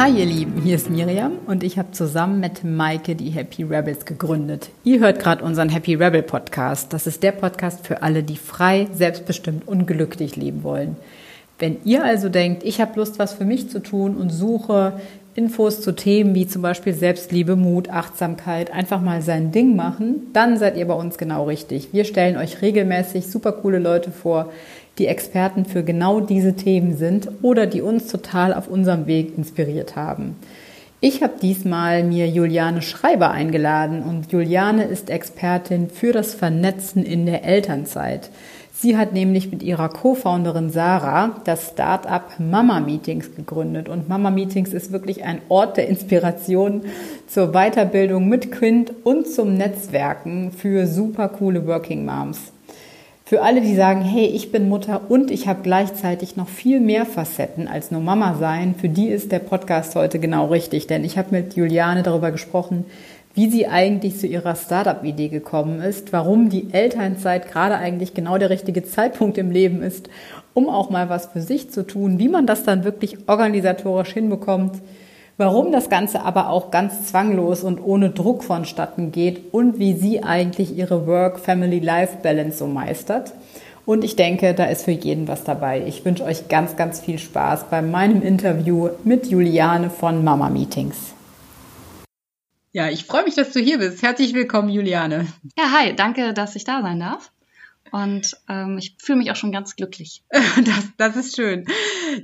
Hi ihr Lieben, hier ist Miriam und ich habe zusammen mit Maike die Happy Rebels gegründet. Ihr hört gerade unseren Happy Rebel Podcast. Das ist der Podcast für alle, die frei, selbstbestimmt und glücklich leben wollen. Wenn ihr also denkt, ich habe Lust, was für mich zu tun und suche Infos zu Themen wie zum Beispiel Selbstliebe, Mut, Achtsamkeit, einfach mal sein Ding machen, dann seid ihr bei uns genau richtig. Wir stellen euch regelmäßig super coole Leute vor, die Experten für genau diese Themen sind oder die uns total auf unserem Weg inspiriert haben. Ich habe diesmal mir Juliane Schreiber eingeladen und Juliane ist Expertin für das Vernetzen in der Elternzeit. Sie hat nämlich mit ihrer Co-Founderin Sarah das Startup Mama Meetings gegründet und Mama Meetings ist wirklich ein Ort der Inspiration zur Weiterbildung mit Kind und zum Netzwerken für super coole Working Moms. Für alle, die sagen, hey, ich bin Mutter und ich habe gleichzeitig noch viel mehr Facetten als nur Mama sein, für die ist der Podcast heute genau richtig. Denn ich habe mit Juliane darüber gesprochen, wie sie eigentlich zu ihrer Startup-Idee gekommen ist, warum die Elternzeit gerade eigentlich genau der richtige Zeitpunkt im Leben ist, um auch mal was für sich zu tun, wie man das dann wirklich organisatorisch hinbekommt, warum das Ganze aber auch ganz zwanglos und ohne Druck vonstatten geht und wie sie eigentlich ihre Work-Family-Life-Balance so meistert. Und ich denke, da ist für jeden was dabei. Ich wünsche euch ganz, ganz viel Spaß bei meinem Interview mit Juliane von Mama Meetings. Ja, ich freue mich, dass du hier bist. Herzlich willkommen, Juliane. Ja, hi, danke, dass ich da sein darf. Und ähm, ich fühle mich auch schon ganz glücklich. Das, das ist schön.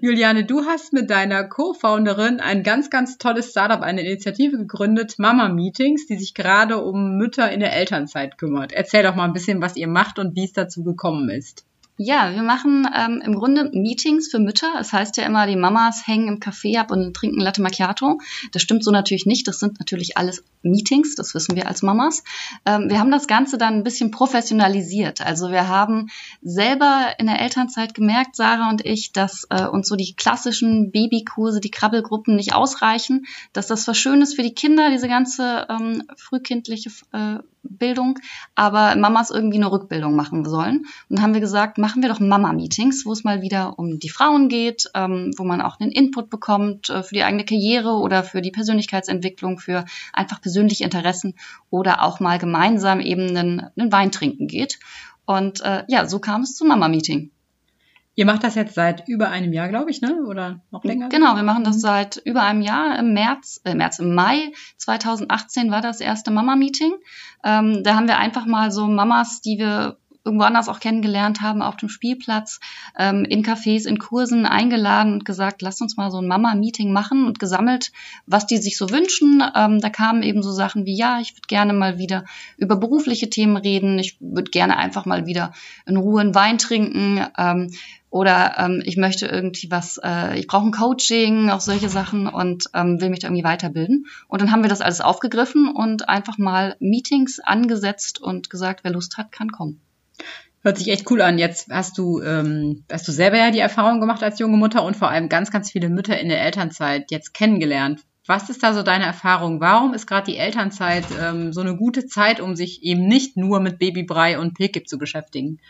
Juliane, du hast mit deiner Co-Founderin ein ganz, ganz tolles Startup, eine Initiative gegründet, Mama Meetings, die sich gerade um Mütter in der Elternzeit kümmert. Erzähl doch mal ein bisschen, was ihr macht und wie es dazu gekommen ist. Ja, wir machen ähm, im Grunde Meetings für Mütter. Es das heißt ja immer, die Mamas hängen im Café ab und trinken Latte Macchiato. Das stimmt so natürlich nicht. Das sind natürlich alles Meetings, das wissen wir als Mamas. Ähm, wir haben das Ganze dann ein bisschen professionalisiert. Also wir haben selber in der Elternzeit gemerkt, Sarah und ich, dass äh, uns so die klassischen Babykurse, die Krabbelgruppen nicht ausreichen, dass das was Schönes für die Kinder, diese ganze ähm, frühkindliche äh, Bildung, aber Mamas irgendwie eine Rückbildung machen sollen. Und haben wir gesagt, machen wir doch Mama-Meetings, wo es mal wieder um die Frauen geht, ähm, wo man auch einen Input bekommt äh, für die eigene Karriere oder für die Persönlichkeitsentwicklung, für einfach persönliche Interessen oder auch mal gemeinsam eben einen, einen Wein trinken geht. Und äh, ja, so kam es zum Mama-Meeting. Ihr macht das jetzt seit über einem Jahr, glaube ich, ne? Oder noch länger? Genau, wir machen das mhm. seit über einem Jahr. Im März, äh, März, im Mai 2018 war das erste Mama-Meeting. Ähm, da haben wir einfach mal so Mamas, die wir irgendwo anders auch kennengelernt haben, auf dem Spielplatz, ähm, in Cafés, in Kursen eingeladen und gesagt, lasst uns mal so ein Mama-Meeting machen und gesammelt, was die sich so wünschen. Ähm, da kamen eben so Sachen wie, ja, ich würde gerne mal wieder über berufliche Themen reden, ich würde gerne einfach mal wieder in Ruhe einen Wein trinken. Ähm, oder ähm, ich möchte irgendwie was, äh, ich brauche ein Coaching, auch solche Sachen und ähm, will mich da irgendwie weiterbilden. Und dann haben wir das alles aufgegriffen und einfach mal Meetings angesetzt und gesagt, wer Lust hat, kann kommen. Hört sich echt cool an. Jetzt hast du, ähm, hast du selber ja die Erfahrung gemacht als junge Mutter und vor allem ganz, ganz viele Mütter in der Elternzeit jetzt kennengelernt. Was ist da so deine Erfahrung? Warum ist gerade die Elternzeit ähm, so eine gute Zeit, um sich eben nicht nur mit Babybrei und Pilkip zu beschäftigen?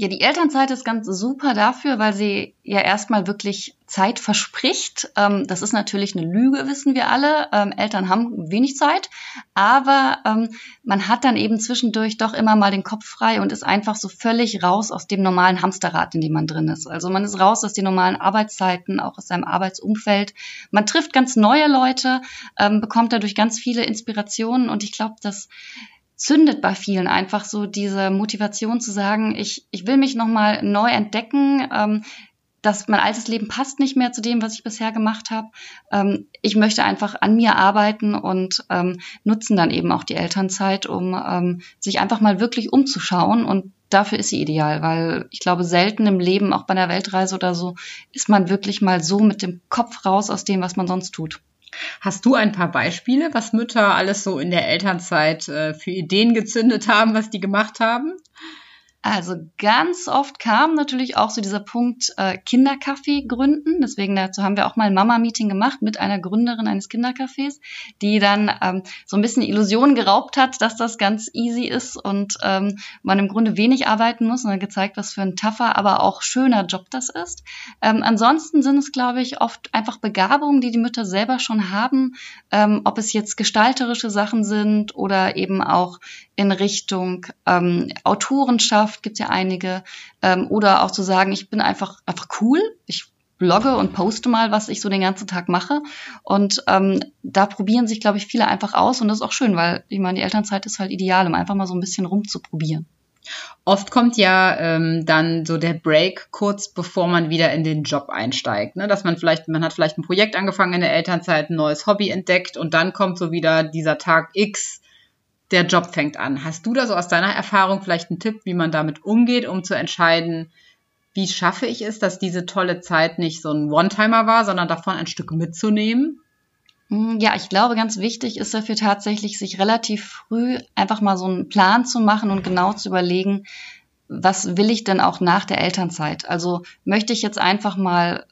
Ja, die Elternzeit ist ganz super dafür, weil sie ja erstmal wirklich Zeit verspricht. Ähm, das ist natürlich eine Lüge, wissen wir alle. Ähm, Eltern haben wenig Zeit, aber ähm, man hat dann eben zwischendurch doch immer mal den Kopf frei und ist einfach so völlig raus aus dem normalen Hamsterrad, in dem man drin ist. Also man ist raus aus den normalen Arbeitszeiten, auch aus seinem Arbeitsumfeld. Man trifft ganz neue Leute, ähm, bekommt dadurch ganz viele Inspirationen und ich glaube, dass zündet bei vielen einfach so diese Motivation zu sagen, ich, ich will mich nochmal neu entdecken, ähm, dass mein altes Leben passt nicht mehr zu dem, was ich bisher gemacht habe. Ähm, ich möchte einfach an mir arbeiten und ähm, nutzen dann eben auch die Elternzeit, um ähm, sich einfach mal wirklich umzuschauen. Und dafür ist sie ideal, weil ich glaube, selten im Leben, auch bei einer Weltreise oder so, ist man wirklich mal so mit dem Kopf raus aus dem, was man sonst tut. Hast du ein paar Beispiele, was Mütter alles so in der Elternzeit äh, für Ideen gezündet haben, was die gemacht haben? Also ganz oft kam natürlich auch so dieser Punkt äh, Kindercafé gründen. Deswegen dazu haben wir auch mal ein Mama-Meeting gemacht mit einer Gründerin eines Kindercafés, die dann ähm, so ein bisschen Illusionen geraubt hat, dass das ganz easy ist und ähm, man im Grunde wenig arbeiten muss und dann gezeigt, was für ein tougher, aber auch schöner Job das ist. Ähm, ansonsten sind es, glaube ich, oft einfach Begabungen, die die Mütter selber schon haben, ähm, ob es jetzt gestalterische Sachen sind oder eben auch in Richtung ähm, Autorenschaft gibt es ja einige ähm, oder auch zu sagen, ich bin einfach einfach cool, ich blogge und poste mal, was ich so den ganzen Tag mache und ähm, da probieren sich, glaube ich, viele einfach aus und das ist auch schön, weil ich meine, die Elternzeit ist halt ideal, um einfach mal so ein bisschen rumzuprobieren. Oft kommt ja ähm, dann so der Break kurz bevor man wieder in den Job einsteigt, ne? dass man vielleicht, man hat vielleicht ein Projekt angefangen in der Elternzeit, ein neues Hobby entdeckt und dann kommt so wieder dieser Tag X, der Job fängt an. Hast du da so aus deiner Erfahrung vielleicht einen Tipp, wie man damit umgeht, um zu entscheiden, wie schaffe ich es, dass diese tolle Zeit nicht so ein One-Timer war, sondern davon ein Stück mitzunehmen? Hm, ja, ich glaube, ganz wichtig ist dafür tatsächlich, sich relativ früh einfach mal so einen Plan zu machen und genau zu überlegen, was will ich denn auch nach der Elternzeit? Also möchte ich jetzt einfach mal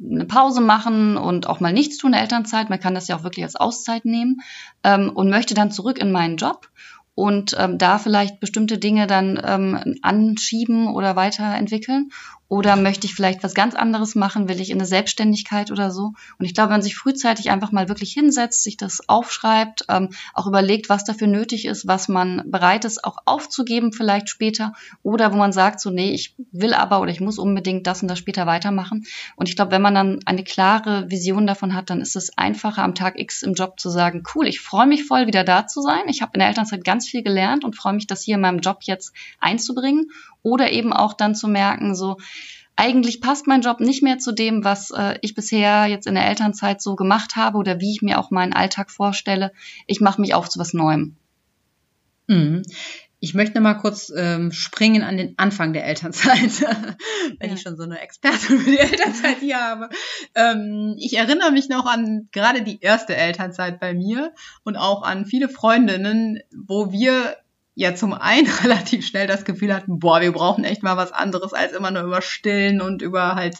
eine Pause machen und auch mal nichts tun in der Elternzeit. Man kann das ja auch wirklich als Auszeit nehmen ähm, und möchte dann zurück in meinen Job und ähm, da vielleicht bestimmte Dinge dann ähm, anschieben oder weiterentwickeln oder möchte ich vielleicht was ganz anderes machen? Will ich in eine Selbstständigkeit oder so? Und ich glaube, wenn man sich frühzeitig einfach mal wirklich hinsetzt, sich das aufschreibt, ähm, auch überlegt, was dafür nötig ist, was man bereit ist, auch aufzugeben vielleicht später oder wo man sagt, so, nee, ich will aber oder ich muss unbedingt das und das später weitermachen. Und ich glaube, wenn man dann eine klare Vision davon hat, dann ist es einfacher, am Tag X im Job zu sagen, cool, ich freue mich voll, wieder da zu sein. Ich habe in der Elternzeit ganz viel gelernt und freue mich, das hier in meinem Job jetzt einzubringen. Oder eben auch dann zu merken, so, eigentlich passt mein Job nicht mehr zu dem, was äh, ich bisher jetzt in der Elternzeit so gemacht habe oder wie ich mir auch meinen Alltag vorstelle. Ich mache mich auf zu was Neuem. Mhm. Ich möchte mal kurz ähm, springen an den Anfang der Elternzeit, wenn ja. ich schon so eine Expertin für die Elternzeit hier habe. Ähm, ich erinnere mich noch an gerade die erste Elternzeit bei mir und auch an viele Freundinnen, wo wir ja zum einen relativ schnell das Gefühl hatten, boah, wir brauchen echt mal was anderes als immer nur über Stillen und über halt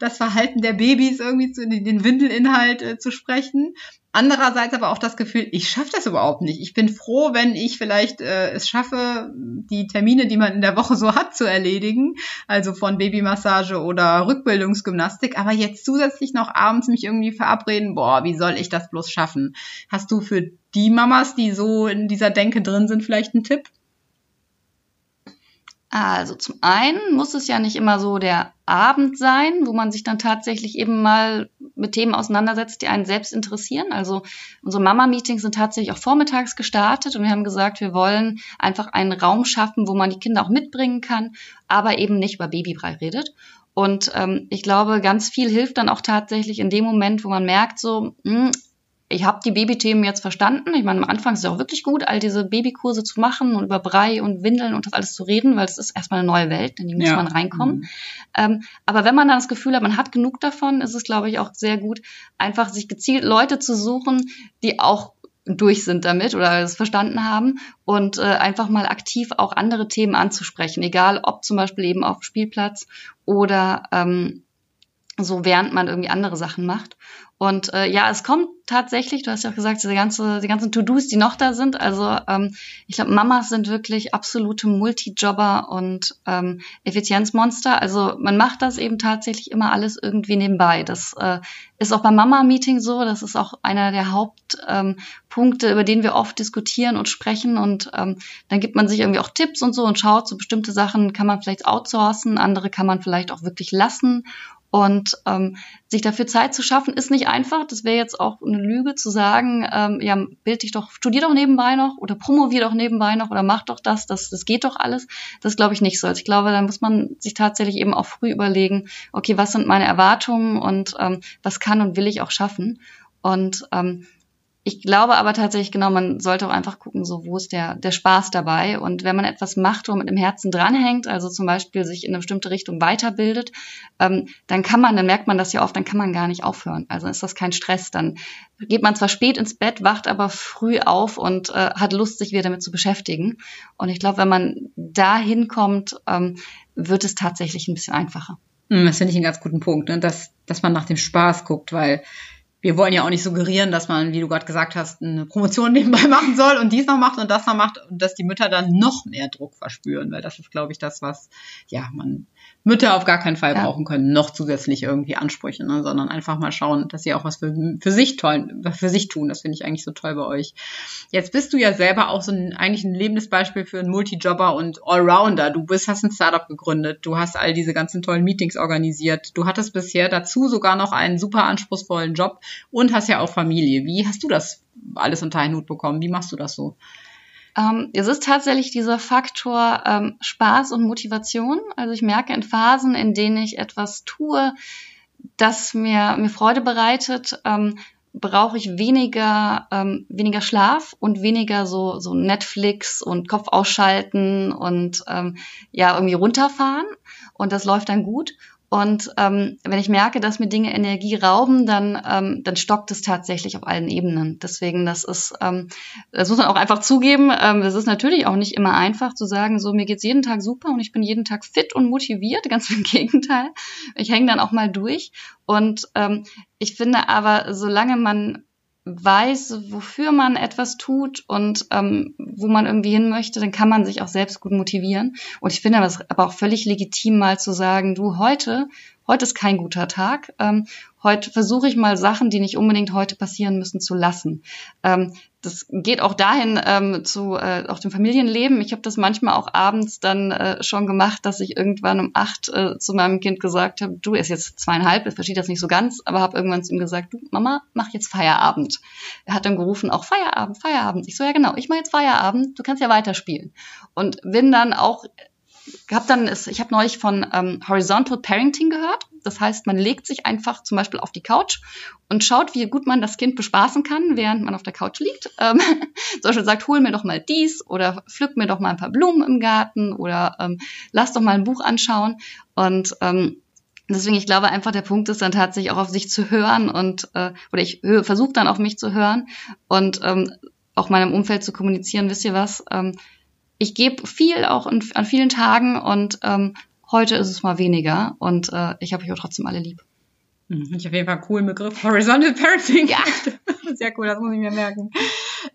das Verhalten der Babys irgendwie zu den Windelinhalt äh, zu sprechen. Andererseits aber auch das Gefühl, ich schaffe das überhaupt nicht. Ich bin froh, wenn ich vielleicht äh, es schaffe, die Termine, die man in der Woche so hat, zu erledigen. Also von Babymassage oder Rückbildungsgymnastik. Aber jetzt zusätzlich noch abends mich irgendwie verabreden, boah, wie soll ich das bloß schaffen? Hast du für die Mamas, die so in dieser Denke drin sind, vielleicht einen Tipp? Also zum einen muss es ja nicht immer so der Abend sein, wo man sich dann tatsächlich eben mal mit Themen auseinandersetzt, die einen selbst interessieren. Also unsere Mama-Meetings sind tatsächlich auch vormittags gestartet und wir haben gesagt, wir wollen einfach einen Raum schaffen, wo man die Kinder auch mitbringen kann, aber eben nicht über Babybrei redet. Und ähm, ich glaube, ganz viel hilft dann auch tatsächlich in dem Moment, wo man merkt, so, mh, hm, ich habe die Babythemen jetzt verstanden. Ich meine, am Anfang ist es auch wirklich gut, all diese Babykurse zu machen und über Brei und Windeln und das alles zu reden, weil es ist erstmal eine neue Welt, in die muss ja. man reinkommen. Mhm. Ähm, aber wenn man dann das Gefühl hat, man hat genug davon, ist es, glaube ich, auch sehr gut, einfach sich gezielt Leute zu suchen, die auch durch sind damit oder es verstanden haben und äh, einfach mal aktiv auch andere Themen anzusprechen, egal ob zum Beispiel eben auf dem Spielplatz oder ähm, so während man irgendwie andere Sachen macht. Und äh, ja, es kommt tatsächlich, du hast ja auch gesagt, diese ganze, die ganzen To-Dos, die noch da sind. Also ähm, ich glaube, Mamas sind wirklich absolute Multijobber und ähm, Effizienzmonster. Also man macht das eben tatsächlich immer alles irgendwie nebenbei. Das äh, ist auch beim Mama-Meeting so. Das ist auch einer der Hauptpunkte, ähm, über den wir oft diskutieren und sprechen. Und ähm, dann gibt man sich irgendwie auch Tipps und so und schaut, so bestimmte Sachen kann man vielleicht outsourcen, andere kann man vielleicht auch wirklich lassen. Und ähm, sich dafür Zeit zu schaffen, ist nicht einfach. Das wäre jetzt auch eine Lüge zu sagen, ähm, ja, bild dich doch, studier doch nebenbei noch oder promovier doch nebenbei noch oder mach doch das, das, das geht doch alles. Das glaube ich nicht so. Also ich glaube, da muss man sich tatsächlich eben auch früh überlegen, okay, was sind meine Erwartungen und ähm, was kann und will ich auch schaffen. Und ähm, ich glaube aber tatsächlich, genau, man sollte auch einfach gucken, so wo ist der, der Spaß dabei. Und wenn man etwas macht, wo man mit dem Herzen dranhängt, also zum Beispiel sich in eine bestimmte Richtung weiterbildet, ähm, dann kann man, dann merkt man das ja oft, dann kann man gar nicht aufhören. Also ist das kein Stress. Dann geht man zwar spät ins Bett, wacht aber früh auf und äh, hat Lust, sich wieder damit zu beschäftigen. Und ich glaube, wenn man da hinkommt, ähm, wird es tatsächlich ein bisschen einfacher. Hm, das finde ich einen ganz guten Punkt, ne? dass, dass man nach dem Spaß guckt, weil wir wollen ja auch nicht suggerieren, dass man, wie du gerade gesagt hast, eine Promotion nebenbei machen soll und dies noch macht und das noch macht und dass die Mütter dann noch mehr Druck verspüren, weil das ist, glaube ich, das, was ja man Mütter auf gar keinen Fall ja. brauchen können, noch zusätzlich irgendwie Ansprüche, ne? sondern einfach mal schauen, dass sie auch was für, für sich toll, für sich tun. Das finde ich eigentlich so toll bei euch. Jetzt bist du ja selber auch so ein, eigentlich ein lebendes Beispiel für einen Multijobber und Allrounder. Du bist, hast ein Startup gegründet, du hast all diese ganzen tollen Meetings organisiert, du hattest bisher dazu sogar noch einen super anspruchsvollen Job und hast ja auch Familie. Wie hast du das alles unter einen Hut bekommen? Wie machst du das so? Ähm, es ist tatsächlich dieser Faktor ähm, Spaß und Motivation. Also ich merke in Phasen, in denen ich etwas tue, das mir, mir Freude bereitet, ähm, brauche ich weniger, ähm, weniger Schlaf und weniger so, so Netflix und Kopf ausschalten und ähm, ja, irgendwie runterfahren. Und das läuft dann gut. Und ähm, wenn ich merke, dass mir Dinge Energie rauben, dann, ähm, dann stockt es tatsächlich auf allen Ebenen. Deswegen, das ist, ähm, das muss man auch einfach zugeben. Ähm, das ist natürlich auch nicht immer einfach zu sagen, so mir geht's jeden Tag super und ich bin jeden Tag fit und motiviert. Ganz im Gegenteil. Ich hänge dann auch mal durch. Und ähm, ich finde aber, solange man weiß, wofür man etwas tut und ähm, wo man irgendwie hin möchte, dann kann man sich auch selbst gut motivieren. Und ich finde es aber auch völlig legitim, mal zu sagen, du, heute, heute ist kein guter Tag. Ähm, heute versuche ich mal Sachen, die nicht unbedingt heute passieren müssen, zu lassen. Ähm, das geht auch dahin ähm, zu äh, auch dem Familienleben. Ich habe das manchmal auch abends dann äh, schon gemacht, dass ich irgendwann um acht äh, zu meinem Kind gesagt habe, du er ist jetzt zweieinhalb, ich verstehe das nicht so ganz, aber habe irgendwann zu ihm gesagt, du Mama, mach jetzt Feierabend. Er hat dann gerufen, auch Feierabend, Feierabend. Ich so ja genau, ich mache jetzt Feierabend, du kannst ja weiterspielen. Und bin dann auch hab dann, ich habe neulich von ähm, Horizontal Parenting gehört. Das heißt, man legt sich einfach zum Beispiel auf die Couch und schaut, wie gut man das Kind bespaßen kann, während man auf der Couch liegt. Ähm, zum Beispiel sagt, hol mir doch mal dies oder pflück mir doch mal ein paar Blumen im Garten oder ähm, lass doch mal ein Buch anschauen. Und ähm, deswegen, ich glaube einfach, der Punkt ist dann tatsächlich auch auf sich zu hören und äh, oder ich versuche dann auf mich zu hören und ähm, auch meinem Umfeld zu kommunizieren, wisst ihr was? Ähm, ich gebe viel auch in, an vielen Tagen und ähm, heute ist es mal weniger und äh, ich habe euch auch trotzdem alle lieb. Hm, ich auf jeden Fall einen coolen Begriff. Horizontal Parenting. Ja. Sehr cool, das muss ich mir merken.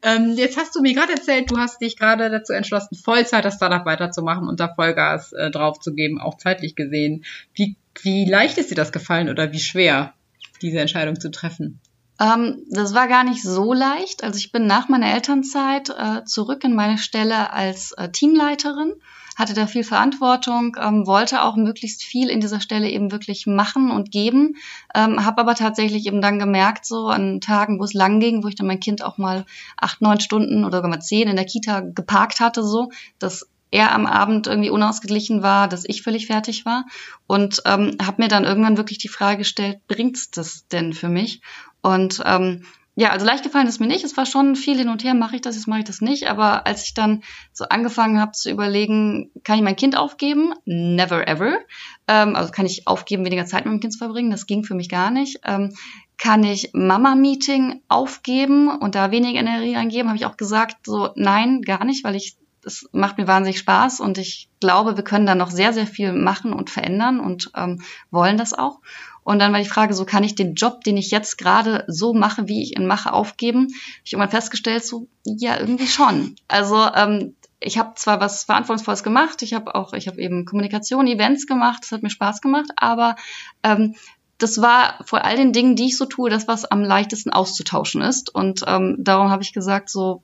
Ähm, jetzt hast du mir gerade erzählt, du hast dich gerade dazu entschlossen, Vollzeit das Startup weiterzumachen und da Vollgas äh, draufzugeben, auch zeitlich gesehen. Wie, wie leicht ist dir das gefallen oder wie schwer, diese Entscheidung zu treffen? Ähm, das war gar nicht so leicht. Also ich bin nach meiner Elternzeit äh, zurück in meine Stelle als äh, Teamleiterin, hatte da viel Verantwortung, ähm, wollte auch möglichst viel in dieser Stelle eben wirklich machen und geben, ähm, habe aber tatsächlich eben dann gemerkt, so an Tagen, wo es lang ging, wo ich dann mein Kind auch mal acht, neun Stunden oder sogar mal zehn in der Kita geparkt hatte, so, dass er am Abend irgendwie unausgeglichen war, dass ich völlig fertig war und ähm, habe mir dann irgendwann wirklich die Frage gestellt, bringt's das denn für mich? Und ähm, ja, also leicht gefallen ist mir nicht. Es war schon viel hin und her, mache ich das, jetzt mache ich das nicht. Aber als ich dann so angefangen habe zu überlegen, kann ich mein Kind aufgeben? Never ever. Ähm, also kann ich aufgeben, weniger Zeit mit dem Kind zu verbringen? Das ging für mich gar nicht. Ähm, kann ich Mama-Meeting aufgeben und da weniger Energie reingeben? Habe ich auch gesagt, so nein, gar nicht, weil ich es macht mir wahnsinnig Spaß und ich glaube, wir können da noch sehr, sehr viel machen und verändern und ähm, wollen das auch. Und dann war die Frage, so kann ich den Job, den ich jetzt gerade so mache, wie ich ihn mache, aufgeben? Ich habe irgendwann festgestellt, so ja, irgendwie schon. Also ähm, ich habe zwar was Verantwortungsvolles gemacht, ich habe auch, ich habe eben Kommunikation, Events gemacht, das hat mir Spaß gemacht, aber ähm, das war vor all den Dingen, die ich so tue, das, was am leichtesten auszutauschen ist. Und ähm, darum habe ich gesagt, so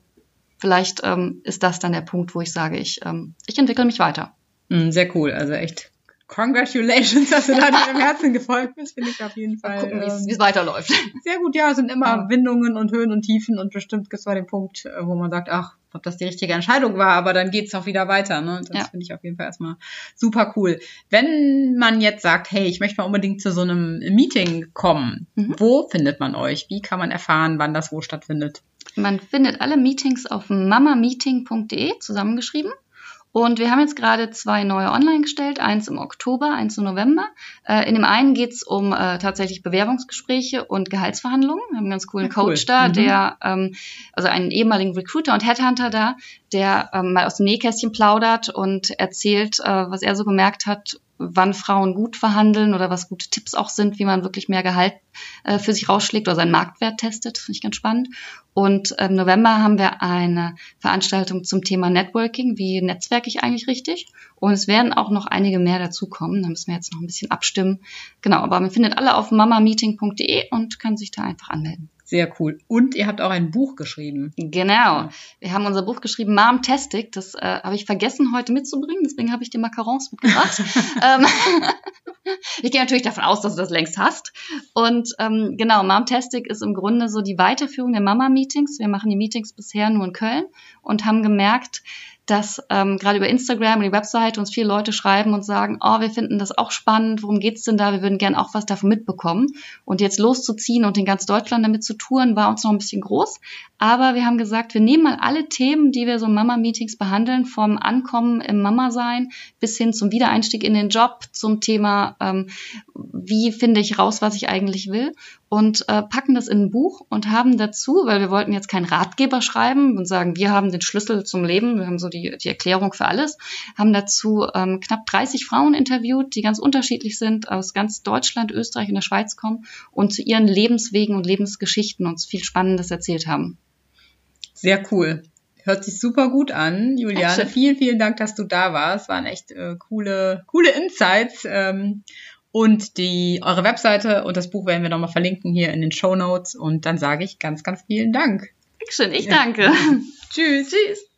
vielleicht ähm, ist das dann der Punkt, wo ich sage, ich, ähm, ich entwickle mich weiter. Mm, sehr cool, also echt Congratulations, dass du da deinem Herzen gefolgt bist, finde ich auf jeden Fall. Mal gucken, wie es ähm, weiterläuft. Sehr gut, ja, es sind immer ja. Windungen und Höhen und Tiefen und bestimmt gibt es mal den Punkt, äh, wo man sagt, ach, ob das die richtige Entscheidung war, aber dann geht's auch wieder weiter. Ne? Das ja. finde ich auf jeden Fall erstmal super cool. Wenn man jetzt sagt, hey, ich möchte mal unbedingt zu so einem Meeting kommen, mhm. wo findet man euch? Wie kann man erfahren, wann das wo stattfindet? Man findet alle Meetings auf mamameeting.de zusammengeschrieben. Und wir haben jetzt gerade zwei neue online gestellt, eins im Oktober, eins im November. Äh, in dem einen geht's um äh, tatsächlich Bewerbungsgespräche und Gehaltsverhandlungen. Wir haben einen ganz coolen ja, cool. Coach da, mhm. der, ähm, also einen ehemaligen Recruiter und Headhunter da, der ähm, mal aus dem Nähkästchen plaudert und erzählt, äh, was er so gemerkt hat wann Frauen gut verhandeln oder was gute Tipps auch sind, wie man wirklich mehr Gehalt äh, für sich rausschlägt oder seinen Marktwert testet. Finde ich ganz spannend. Und im November haben wir eine Veranstaltung zum Thema Networking. Wie netzwerke ich eigentlich richtig? Und es werden auch noch einige mehr dazukommen. Da müssen wir jetzt noch ein bisschen abstimmen. Genau, aber man findet alle auf mamameeting.de und kann sich da einfach anmelden. Sehr cool. Und ihr habt auch ein Buch geschrieben. Genau. Wir haben unser Buch geschrieben, Mom Tastic. Das äh, habe ich vergessen heute mitzubringen, deswegen habe ich dir Macarons mitgebracht. ähm, ich gehe natürlich davon aus, dass du das längst hast. Und ähm, genau, Mom Tastic ist im Grunde so die Weiterführung der Mama-Meetings. Wir machen die Meetings bisher nur in Köln und haben gemerkt, dass ähm, gerade über Instagram und die Website uns viele Leute schreiben und sagen, oh, wir finden das auch spannend, worum geht's denn da? Wir würden gern auch was davon mitbekommen. Und jetzt loszuziehen und in ganz Deutschland damit zu touren, war uns noch ein bisschen groß. Aber wir haben gesagt, wir nehmen mal alle Themen, die wir so in Mama-Meetings behandeln, vom Ankommen im Mama-Sein bis hin zum Wiedereinstieg in den Job, zum Thema, ähm, wie finde ich raus, was ich eigentlich will und äh, packen das in ein Buch und haben dazu, weil wir wollten jetzt keinen Ratgeber schreiben und sagen, wir haben den Schlüssel zum Leben, wir haben so die, die Erklärung für alles, haben dazu ähm, knapp 30 Frauen interviewt, die ganz unterschiedlich sind, aus ganz Deutschland, Österreich und der Schweiz kommen und zu ihren Lebenswegen und Lebensgeschichten uns viel Spannendes erzählt haben. Sehr cool. Hört sich super gut an, Juliane. Vielen, vielen Dank, dass du da warst. Waren echt äh, coole, coole Insights. Ähm, und die, eure Webseite und das Buch werden wir nochmal verlinken hier in den Show Notes. Und dann sage ich ganz, ganz vielen Dank. Dankeschön, ich danke. Tschüss. Tschüss.